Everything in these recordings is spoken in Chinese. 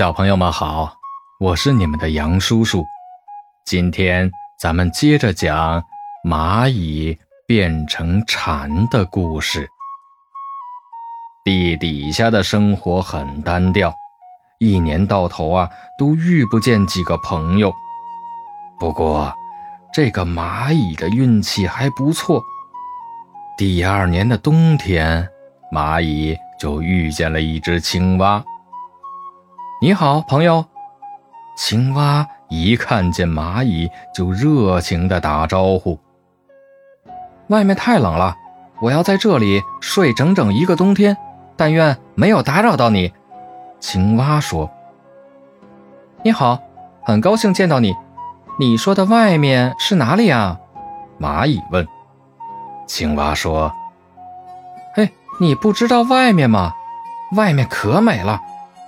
小朋友们好，我是你们的杨叔叔。今天咱们接着讲蚂蚁变成蝉的故事。地底下的生活很单调，一年到头啊都遇不见几个朋友。不过，这个蚂蚁的运气还不错。第二年的冬天，蚂蚁就遇见了一只青蛙。你好，朋友。青蛙一看见蚂蚁，就热情地打招呼。外面太冷了，我要在这里睡整整一个冬天。但愿没有打扰到你。青蛙说：“你好，很高兴见到你。你说的外面是哪里啊？”蚂蚁问。青蛙说：“嘿，你不知道外面吗？外面可美了。”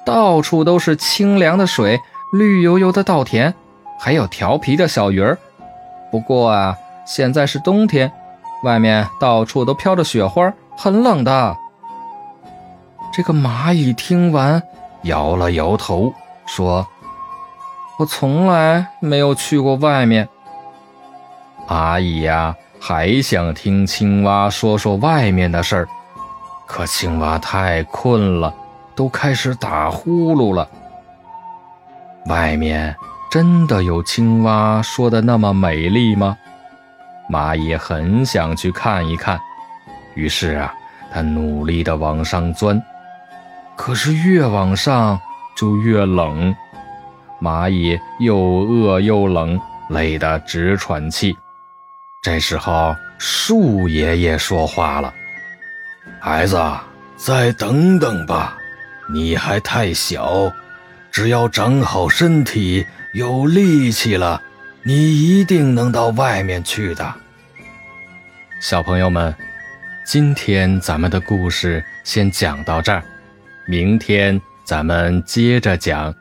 到处都是清凉的水，绿油油的稻田，还有调皮的小鱼儿。不过啊，现在是冬天，外面到处都飘着雪花，很冷的。这个蚂蚁听完，摇了摇头，说：“我从来没有去过外面。”蚂蚁呀，还想听青蛙说说外面的事儿，可青蛙太困了。都开始打呼噜了。外面真的有青蛙说的那么美丽吗？蚂蚁很想去看一看，于是啊，它努力地往上钻。可是越往上就越冷，蚂蚁又饿又冷，累得直喘气。这时候，树爷爷说话了：“孩子，再等等吧。”你还太小，只要长好身体、有力气了，你一定能到外面去的。小朋友们，今天咱们的故事先讲到这儿，明天咱们接着讲。